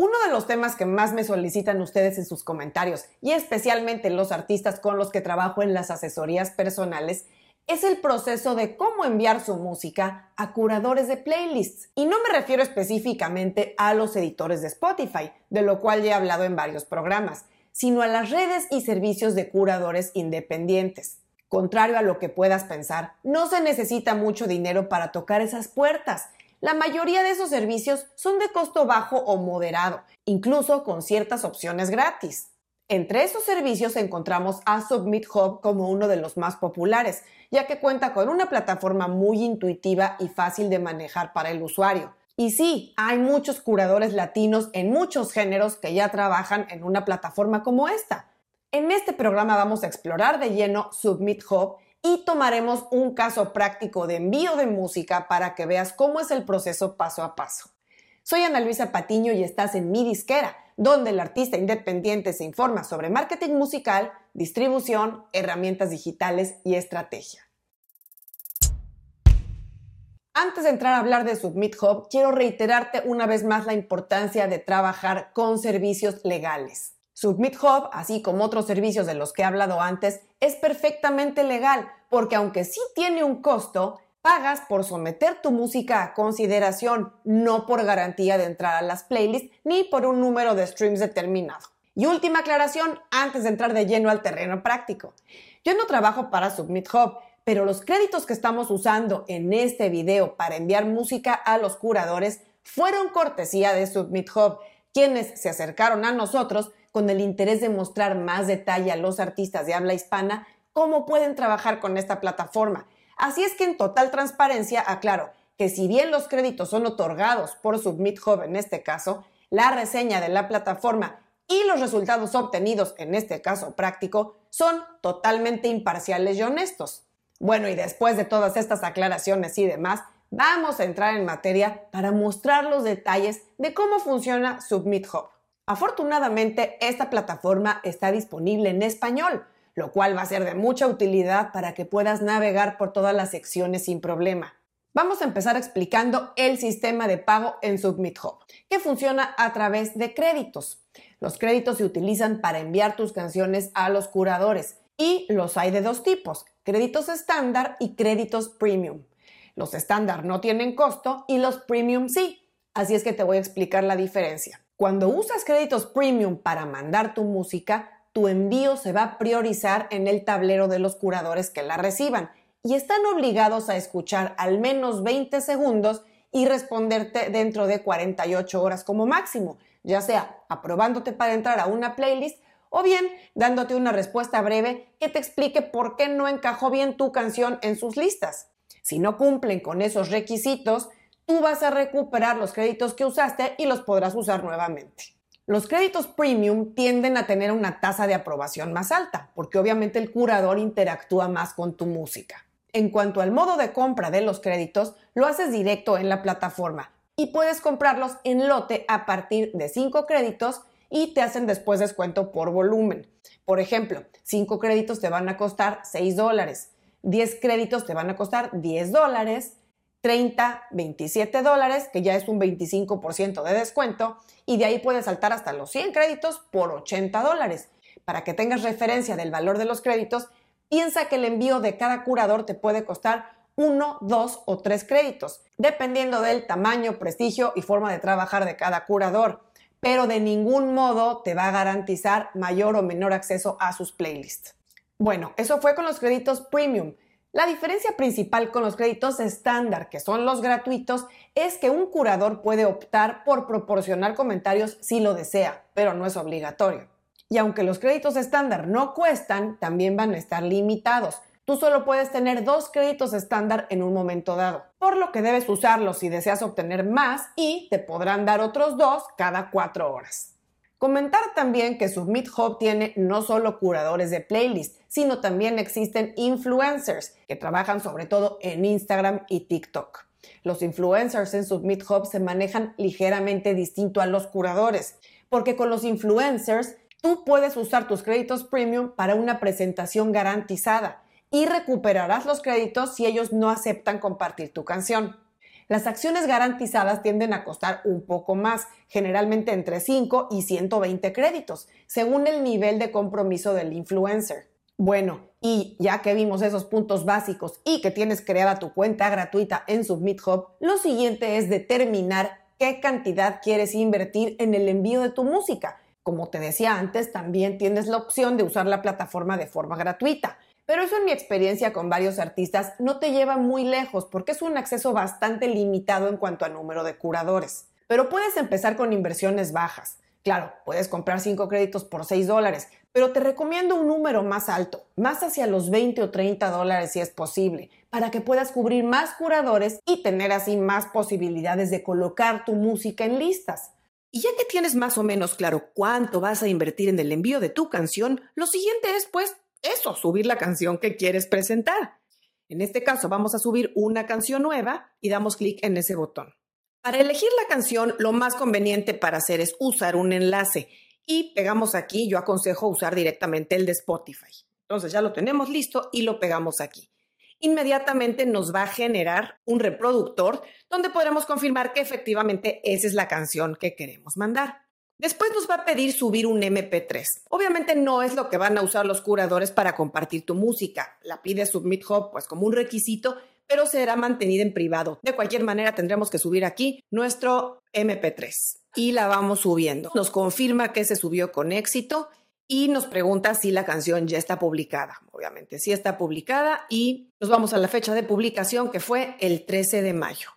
Uno de los temas que más me solicitan ustedes en sus comentarios, y especialmente los artistas con los que trabajo en las asesorías personales, es el proceso de cómo enviar su música a curadores de playlists. Y no me refiero específicamente a los editores de Spotify, de lo cual ya he hablado en varios programas, sino a las redes y servicios de curadores independientes. Contrario a lo que puedas pensar, no se necesita mucho dinero para tocar esas puertas. La mayoría de esos servicios son de costo bajo o moderado, incluso con ciertas opciones gratis. Entre esos servicios encontramos a Submit Hub como uno de los más populares, ya que cuenta con una plataforma muy intuitiva y fácil de manejar para el usuario. Y sí, hay muchos curadores latinos en muchos géneros que ya trabajan en una plataforma como esta. En este programa vamos a explorar de lleno Submit Hub y tomaremos un caso práctico de envío de música para que veas cómo es el proceso paso a paso. Soy Ana Luisa Patiño y estás en Mi Disquera, donde el artista independiente se informa sobre marketing musical, distribución, herramientas digitales y estrategia. Antes de entrar a hablar de Submit Hub, quiero reiterarte una vez más la importancia de trabajar con servicios legales. Submit Hub, así como otros servicios de los que he hablado antes, es perfectamente legal porque aunque sí tiene un costo, pagas por someter tu música a consideración, no por garantía de entrar a las playlists ni por un número de streams determinado. Y última aclaración antes de entrar de lleno al terreno práctico. Yo no trabajo para Submit Hub, pero los créditos que estamos usando en este video para enviar música a los curadores fueron cortesía de Submit Hub, quienes se acercaron a nosotros con el interés de mostrar más detalle a los artistas de habla hispana cómo pueden trabajar con esta plataforma. Así es que en total transparencia aclaro que si bien los créditos son otorgados por Submit Hub en este caso, la reseña de la plataforma y los resultados obtenidos en este caso práctico son totalmente imparciales y honestos. Bueno, y después de todas estas aclaraciones y demás, vamos a entrar en materia para mostrar los detalles de cómo funciona Submit Hub. Afortunadamente, esta plataforma está disponible en español, lo cual va a ser de mucha utilidad para que puedas navegar por todas las secciones sin problema. Vamos a empezar explicando el sistema de pago en Submit Hub, que funciona a través de créditos. Los créditos se utilizan para enviar tus canciones a los curadores y los hay de dos tipos, créditos estándar y créditos premium. Los estándar no tienen costo y los premium sí, así es que te voy a explicar la diferencia. Cuando usas créditos premium para mandar tu música, tu envío se va a priorizar en el tablero de los curadores que la reciban y están obligados a escuchar al menos 20 segundos y responderte dentro de 48 horas como máximo, ya sea aprobándote para entrar a una playlist o bien dándote una respuesta breve que te explique por qué no encajó bien tu canción en sus listas. Si no cumplen con esos requisitos, tú vas a recuperar los créditos que usaste y los podrás usar nuevamente. Los créditos premium tienden a tener una tasa de aprobación más alta, porque obviamente el curador interactúa más con tu música. En cuanto al modo de compra de los créditos, lo haces directo en la plataforma y puedes comprarlos en lote a partir de 5 créditos y te hacen después descuento por volumen. Por ejemplo, 5 créditos te van a costar 6 dólares, 10 créditos te van a costar 10 dólares 30, 27 dólares, que ya es un 25% de descuento, y de ahí puedes saltar hasta los 100 créditos por 80 dólares. Para que tengas referencia del valor de los créditos, piensa que el envío de cada curador te puede costar 1, 2 o 3 créditos, dependiendo del tamaño, prestigio y forma de trabajar de cada curador, pero de ningún modo te va a garantizar mayor o menor acceso a sus playlists. Bueno, eso fue con los créditos premium. La diferencia principal con los créditos estándar, que son los gratuitos, es que un curador puede optar por proporcionar comentarios si lo desea, pero no es obligatorio. Y aunque los créditos estándar no cuestan, también van a estar limitados. Tú solo puedes tener dos créditos estándar en un momento dado, por lo que debes usarlos si deseas obtener más y te podrán dar otros dos cada cuatro horas. Comentar también que Submit Hub tiene no solo curadores de playlist, sino también existen influencers que trabajan sobre todo en Instagram y TikTok. Los influencers en Submit Hub se manejan ligeramente distinto a los curadores, porque con los influencers tú puedes usar tus créditos premium para una presentación garantizada y recuperarás los créditos si ellos no aceptan compartir tu canción. Las acciones garantizadas tienden a costar un poco más, generalmente entre 5 y 120 créditos, según el nivel de compromiso del influencer. Bueno, y ya que vimos esos puntos básicos y que tienes creada tu cuenta gratuita en Submit Hub, lo siguiente es determinar qué cantidad quieres invertir en el envío de tu música. Como te decía antes, también tienes la opción de usar la plataforma de forma gratuita. Pero eso en mi experiencia con varios artistas no te lleva muy lejos porque es un acceso bastante limitado en cuanto a número de curadores. Pero puedes empezar con inversiones bajas. Claro, puedes comprar 5 créditos por 6 dólares, pero te recomiendo un número más alto, más hacia los 20 o 30 dólares si es posible, para que puedas cubrir más curadores y tener así más posibilidades de colocar tu música en listas. Y ya que tienes más o menos claro cuánto vas a invertir en el envío de tu canción, lo siguiente es pues eso, subir la canción que quieres presentar. En este caso vamos a subir una canción nueva y damos clic en ese botón. Para elegir la canción, lo más conveniente para hacer es usar un enlace y pegamos aquí, yo aconsejo usar directamente el de Spotify. Entonces ya lo tenemos listo y lo pegamos aquí. Inmediatamente nos va a generar un reproductor donde podremos confirmar que efectivamente esa es la canción que queremos mandar. Después nos va a pedir subir un MP3. Obviamente no es lo que van a usar los curadores para compartir tu música. La pide Submit Hub pues como un requisito, pero será mantenida en privado. De cualquier manera tendremos que subir aquí nuestro MP3 y la vamos subiendo. Nos confirma que se subió con éxito y nos pregunta si la canción ya está publicada. Obviamente sí está publicada y nos vamos a la fecha de publicación que fue el 13 de mayo.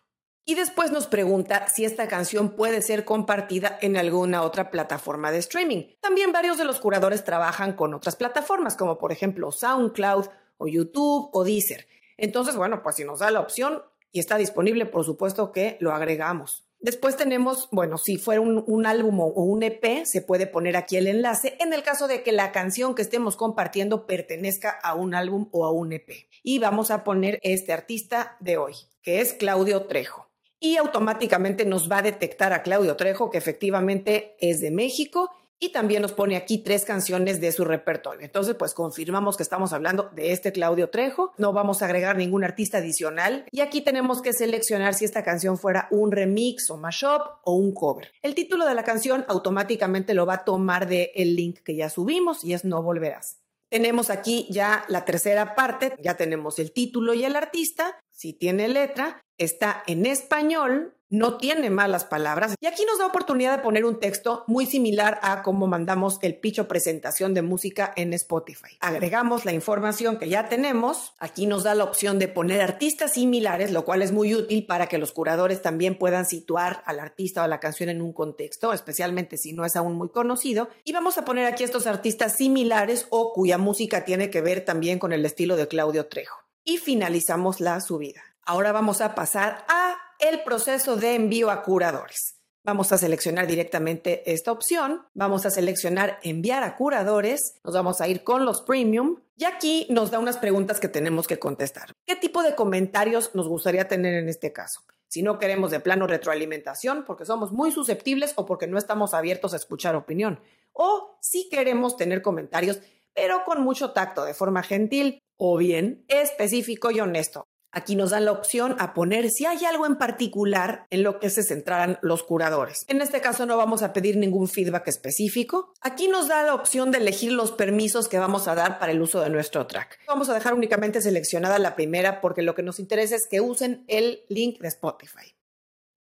Y después nos pregunta si esta canción puede ser compartida en alguna otra plataforma de streaming. También varios de los curadores trabajan con otras plataformas, como por ejemplo SoundCloud o YouTube o Deezer. Entonces, bueno, pues si nos da la opción y está disponible, por supuesto que lo agregamos. Después tenemos, bueno, si fuera un, un, álbum o un EP, se puede poner aquí el enlace en el caso de que la canción que estemos compartiendo pertenezca a un álbum o a un EP. Y vamos a poner este artista de hoy, que es Claudio Trejo y automáticamente nos va a detectar a Claudio Trejo que efectivamente es de México y también nos pone aquí tres canciones de su repertorio. Entonces, pues confirmamos que estamos hablando de este Claudio Trejo. No vamos a agregar ningún artista adicional. Y aquí tenemos que seleccionar si esta canción fuera un remix o mashup o un cover. El título de la canción automáticamente lo va a tomar del el link que ya subimos y es No Volverás. Tenemos aquí ya la tercera parte, ya tenemos el título y el artista, si tiene letra, está en español, no tiene malas palabras. Y aquí nos da oportunidad de poner un texto muy similar a cómo mandamos el picho presentación de música en Spotify. Agregamos la información que ya tenemos. Aquí nos da la opción de poner artistas similares, lo cual es muy útil para que los curadores también puedan situar al artista o a la canción en un contexto, especialmente si no es aún muy conocido. Y vamos a poner aquí estos artistas similares o cuya música tiene que ver también con el estilo de Claudio Trejo y finalizamos la subida. Ahora vamos a pasar a el proceso de envío a curadores. Vamos a seleccionar directamente esta opción, vamos a seleccionar enviar a curadores, nos vamos a ir con los premium y aquí nos da unas preguntas que tenemos que contestar. ¿Qué tipo de comentarios nos gustaría tener en este caso? Si no queremos de plano retroalimentación porque somos muy susceptibles o porque no estamos abiertos a escuchar opinión. O si queremos tener comentarios pero con mucho tacto, de forma gentil o bien específico y honesto. Aquí nos dan la opción a poner si hay algo en particular en lo que se centraran los curadores. En este caso no vamos a pedir ningún feedback específico. Aquí nos da la opción de elegir los permisos que vamos a dar para el uso de nuestro track. Vamos a dejar únicamente seleccionada la primera porque lo que nos interesa es que usen el link de Spotify.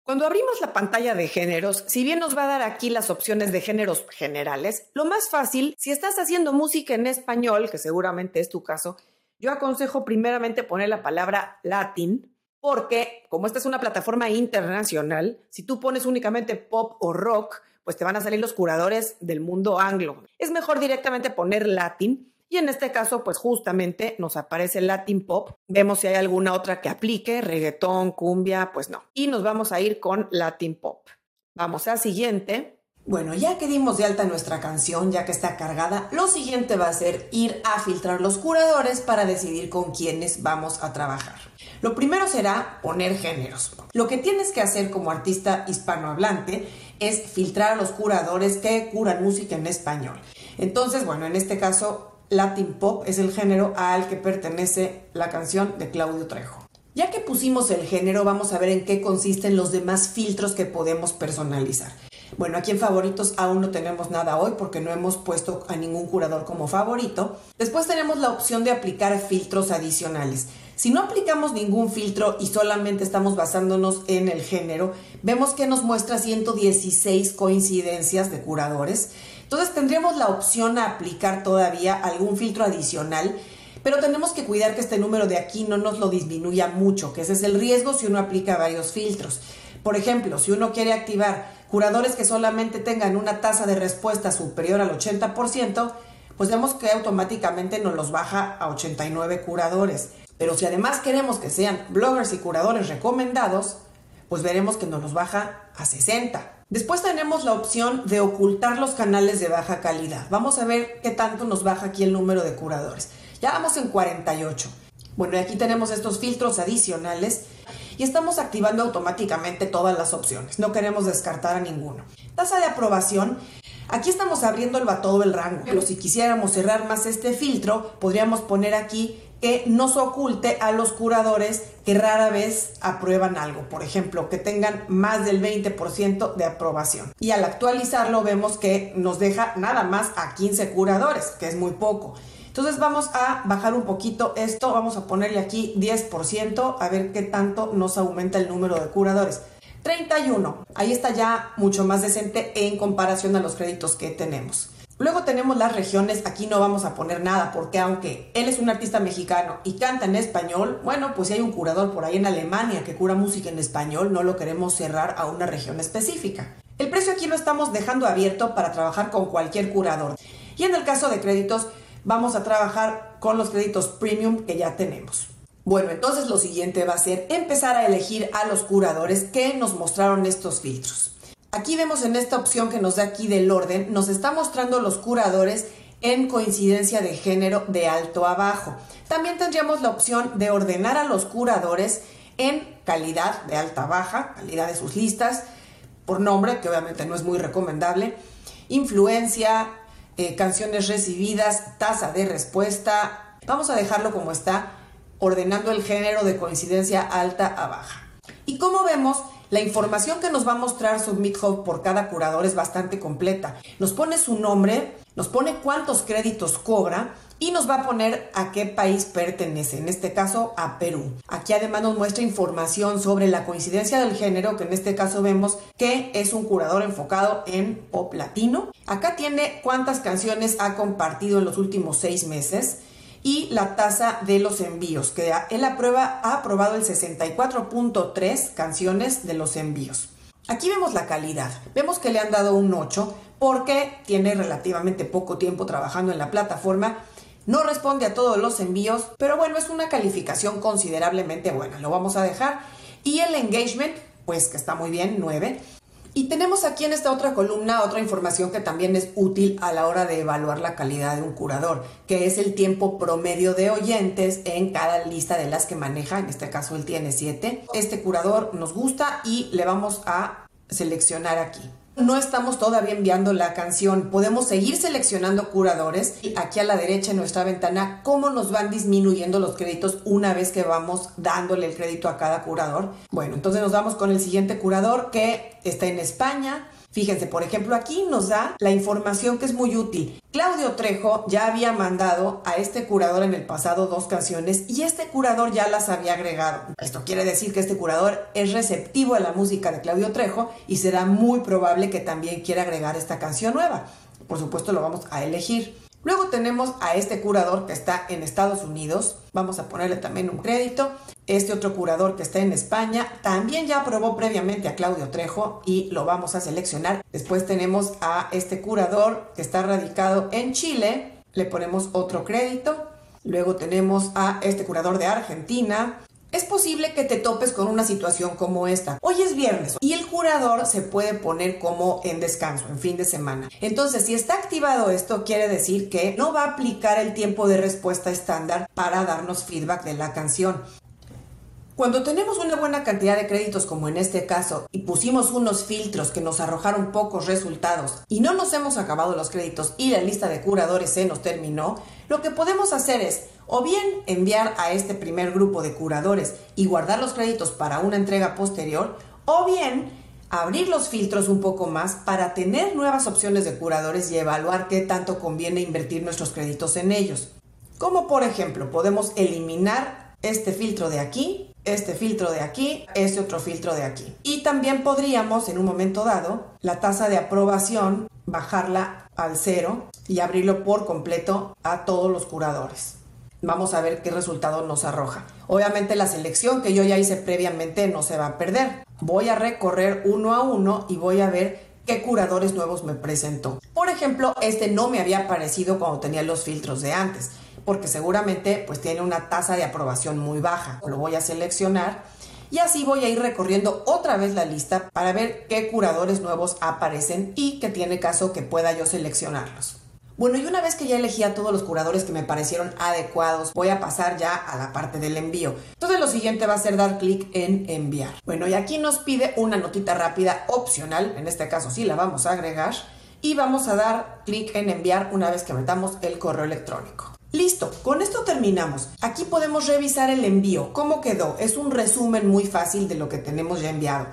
Cuando abrimos la pantalla de géneros, si bien nos va a dar aquí las opciones de géneros generales, lo más fácil, si estás haciendo música en español, que seguramente es tu caso, yo aconsejo primeramente poner la palabra Latin, porque como esta es una plataforma internacional, si tú pones únicamente pop o rock, pues te van a salir los curadores del mundo anglo. Es mejor directamente poner Latin y en este caso, pues justamente nos aparece Latin Pop. Vemos si hay alguna otra que aplique, reggaetón, cumbia, pues no. Y nos vamos a ir con Latin Pop. Vamos a siguiente. Bueno, ya que dimos de alta nuestra canción, ya que está cargada, lo siguiente va a ser ir a filtrar los curadores para decidir con quiénes vamos a trabajar. Lo primero será poner géneros. Lo que tienes que hacer como artista hispanohablante es filtrar a los curadores que curan música en español. Entonces, bueno, en este caso Latin Pop es el género al que pertenece la canción de Claudio Trejo. Ya que pusimos el género, vamos a ver en qué consisten los demás filtros que podemos personalizar. Bueno, aquí en favoritos aún no tenemos nada hoy porque no hemos puesto a ningún curador como favorito. Después tenemos la opción de aplicar filtros adicionales. Si no aplicamos ningún filtro y solamente estamos basándonos en el género, vemos que nos muestra 116 coincidencias de curadores. Entonces tendríamos la opción a aplicar todavía algún filtro adicional, pero tenemos que cuidar que este número de aquí no nos lo disminuya mucho, que ese es el riesgo si uno aplica varios filtros. Por ejemplo, si uno quiere activar curadores que solamente tengan una tasa de respuesta superior al 80%, pues vemos que automáticamente nos los baja a 89 curadores. Pero si además queremos que sean bloggers y curadores recomendados, pues veremos que nos los baja a 60. Después tenemos la opción de ocultar los canales de baja calidad. Vamos a ver qué tanto nos baja aquí el número de curadores. Ya vamos en 48. Bueno, y aquí tenemos estos filtros adicionales y estamos activando automáticamente todas las opciones. No queremos descartar a ninguno. Tasa de aprobación. Aquí estamos abriendo todo el rango, pero si quisiéramos cerrar más este filtro, podríamos poner aquí que nos oculte a los curadores que rara vez aprueban algo, por ejemplo, que tengan más del 20% de aprobación. Y al actualizarlo vemos que nos deja nada más a 15 curadores, que es muy poco. Entonces vamos a bajar un poquito esto, vamos a ponerle aquí 10%, a ver qué tanto nos aumenta el número de curadores. 31, ahí está ya mucho más decente en comparación a los créditos que tenemos. Luego tenemos las regiones, aquí no vamos a poner nada porque aunque él es un artista mexicano y canta en español, bueno, pues si hay un curador por ahí en Alemania que cura música en español, no lo queremos cerrar a una región específica. El precio aquí lo estamos dejando abierto para trabajar con cualquier curador. Y en el caso de créditos, vamos a trabajar con los créditos premium que ya tenemos. Bueno, entonces lo siguiente va a ser empezar a elegir a los curadores que nos mostraron estos filtros. Aquí vemos en esta opción que nos da aquí del orden, nos está mostrando los curadores en coincidencia de género de alto a bajo. También tendríamos la opción de ordenar a los curadores en calidad de alta a baja, calidad de sus listas, por nombre, que obviamente no es muy recomendable, influencia, eh, canciones recibidas, tasa de respuesta. Vamos a dejarlo como está, ordenando el género de coincidencia alta a baja. Y como vemos, la información que nos va a mostrar Submit Hub por cada curador es bastante completa. Nos pone su nombre, nos pone cuántos créditos cobra y nos va a poner a qué país pertenece, en este caso a Perú. Aquí además nos muestra información sobre la coincidencia del género, que en este caso vemos que es un curador enfocado en pop latino. Acá tiene cuántas canciones ha compartido en los últimos seis meses y la tasa de los envíos, que él aprueba, ha aprobado el 64.3 canciones de los envíos. Aquí vemos la calidad. Vemos que le han dado un 8 porque tiene relativamente poco tiempo trabajando en la plataforma. No responde a todos los envíos, pero bueno, es una calificación considerablemente buena. Lo vamos a dejar. Y el engagement, pues que está muy bien, 9. Y tenemos aquí en esta otra columna otra información que también es útil a la hora de evaluar la calidad de un curador, que es el tiempo promedio de oyentes en cada lista de las que maneja, en este caso él tiene 7. Este curador nos gusta y le vamos a seleccionar aquí no estamos todavía enviando la canción. Podemos seguir seleccionando curadores. Y aquí a la derecha en nuestra ventana, cómo nos van disminuyendo los créditos una vez que vamos dándole el crédito a cada curador. Bueno, entonces nos vamos con el siguiente curador que está en España. Fíjense, por ejemplo, aquí nos da la información que es muy útil. Claudio Trejo ya había mandado a este curador en el pasado dos canciones y este curador ya las había agregado. Esto quiere decir que este curador es receptivo a la música de Claudio Trejo y será muy probable que también quiera agregar esta canción nueva. Por supuesto, lo vamos a elegir. Luego tenemos a este curador que está en Estados Unidos. Vamos a ponerle también un crédito. Este otro curador que está en España también ya aprobó previamente a Claudio Trejo y lo vamos a seleccionar. Después tenemos a este curador que está radicado en Chile. Le ponemos otro crédito. Luego tenemos a este curador de Argentina. Es posible que te topes con una situación como esta. Hoy es viernes y el curador se puede poner como en descanso, en fin de semana. Entonces, si está activado esto, quiere decir que no va a aplicar el tiempo de respuesta estándar para darnos feedback de la canción. Cuando tenemos una buena cantidad de créditos como en este caso y pusimos unos filtros que nos arrojaron pocos resultados y no nos hemos acabado los créditos y la lista de curadores se nos terminó, lo que podemos hacer es o bien enviar a este primer grupo de curadores y guardar los créditos para una entrega posterior o bien abrir los filtros un poco más para tener nuevas opciones de curadores y evaluar qué tanto conviene invertir nuestros créditos en ellos. Como por ejemplo, podemos eliminar este filtro de aquí este filtro de aquí, este otro filtro de aquí. Y también podríamos, en un momento dado, la tasa de aprobación, bajarla al cero y abrirlo por completo a todos los curadores. Vamos a ver qué resultado nos arroja. Obviamente la selección que yo ya hice previamente no se va a perder. Voy a recorrer uno a uno y voy a ver qué curadores nuevos me presentó. Por ejemplo, este no me había aparecido cuando tenía los filtros de antes porque seguramente pues tiene una tasa de aprobación muy baja. Lo voy a seleccionar y así voy a ir recorriendo otra vez la lista para ver qué curadores nuevos aparecen y que tiene caso que pueda yo seleccionarlos. Bueno, y una vez que ya elegí a todos los curadores que me parecieron adecuados, voy a pasar ya a la parte del envío. Entonces lo siguiente va a ser dar clic en enviar. Bueno, y aquí nos pide una notita rápida opcional, en este caso sí la vamos a agregar, y vamos a dar clic en enviar una vez que metamos el correo electrónico. Listo, con esto terminamos. Aquí podemos revisar el envío. ¿Cómo quedó? Es un resumen muy fácil de lo que tenemos ya enviado.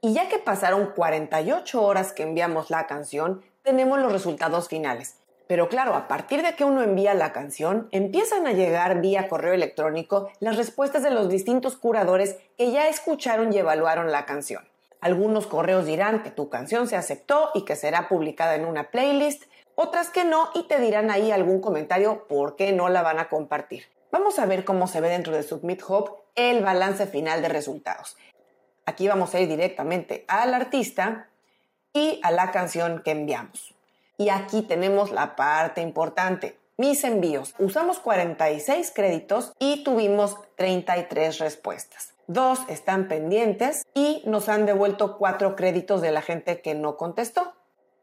Y ya que pasaron 48 horas que enviamos la canción, tenemos los resultados finales. Pero claro, a partir de que uno envía la canción, empiezan a llegar vía correo electrónico las respuestas de los distintos curadores que ya escucharon y evaluaron la canción. Algunos correos dirán que tu canción se aceptó y que será publicada en una playlist, otras que no y te dirán ahí algún comentario por qué no la van a compartir. Vamos a ver cómo se ve dentro de Submit Hub el balance final de resultados. Aquí vamos a ir directamente al artista y a la canción que enviamos. Y aquí tenemos la parte importante, mis envíos. Usamos 46 créditos y tuvimos 33 respuestas. Dos están pendientes y nos han devuelto cuatro créditos de la gente que no contestó.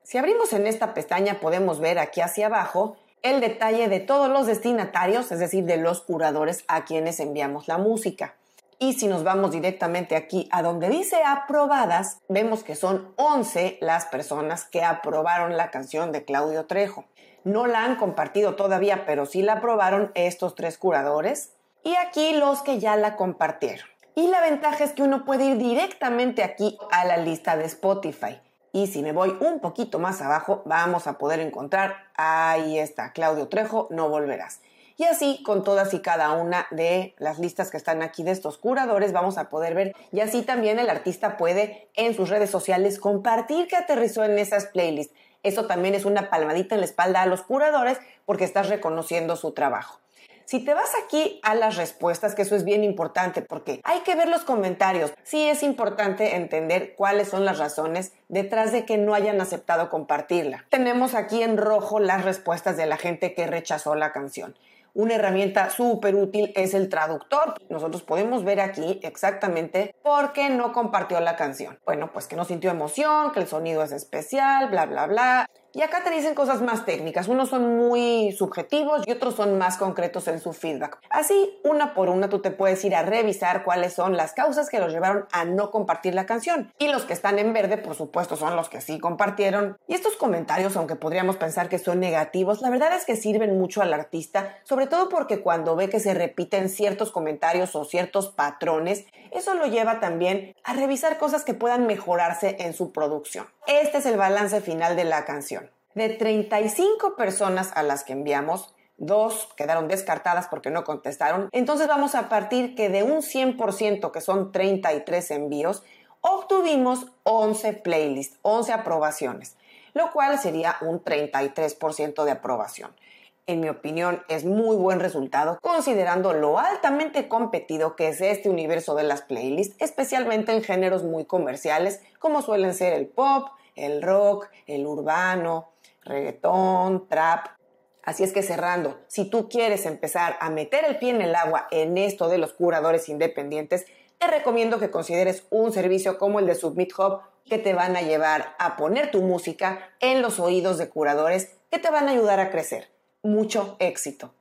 Si abrimos en esta pestaña podemos ver aquí hacia abajo el detalle de todos los destinatarios, es decir, de los curadores a quienes enviamos la música. Y si nos vamos directamente aquí a donde dice aprobadas, vemos que son 11 las personas que aprobaron la canción de Claudio Trejo. No la han compartido todavía, pero sí la aprobaron estos tres curadores. Y aquí los que ya la compartieron. Y la ventaja es que uno puede ir directamente aquí a la lista de Spotify. Y si me voy un poquito más abajo, vamos a poder encontrar, ahí está, Claudio Trejo, no volverás. Y así con todas y cada una de las listas que están aquí de estos curadores vamos a poder ver. Y así también el artista puede en sus redes sociales compartir que aterrizó en esas playlists. Eso también es una palmadita en la espalda a los curadores porque estás reconociendo su trabajo. Si te vas aquí a las respuestas, que eso es bien importante porque hay que ver los comentarios. Sí es importante entender cuáles son las razones detrás de que no hayan aceptado compartirla. Tenemos aquí en rojo las respuestas de la gente que rechazó la canción. Una herramienta súper útil es el traductor. Nosotros podemos ver aquí exactamente por qué no compartió la canción. Bueno, pues que no sintió emoción, que el sonido es especial, bla, bla, bla. Y acá te dicen cosas más técnicas. Unos son muy subjetivos y otros son más concretos en su feedback. Así, una por una, tú te puedes ir a revisar cuáles son las causas que los llevaron a no compartir la canción. Y los que están en verde, por supuesto, son los que sí compartieron. Y estos comentarios, aunque podríamos pensar que son negativos, la verdad es que sirven mucho al artista, sobre todo porque cuando ve que se repiten ciertos comentarios o ciertos patrones, eso lo lleva también a revisar cosas que puedan mejorarse en su producción. Este es el balance final de la canción. De 35 personas a las que enviamos, dos quedaron descartadas porque no contestaron. Entonces vamos a partir que de un 100%, que son 33 envíos, obtuvimos 11 playlists, 11 aprobaciones, lo cual sería un 33% de aprobación. En mi opinión, es muy buen resultado considerando lo altamente competido que es este universo de las playlists, especialmente en géneros muy comerciales como suelen ser el pop, el rock, el urbano, reggaetón, trap. Así es que cerrando, si tú quieres empezar a meter el pie en el agua en esto de los curadores independientes, te recomiendo que consideres un servicio como el de Submit Hub que te van a llevar a poner tu música en los oídos de curadores que te van a ayudar a crecer. Mucho éxito.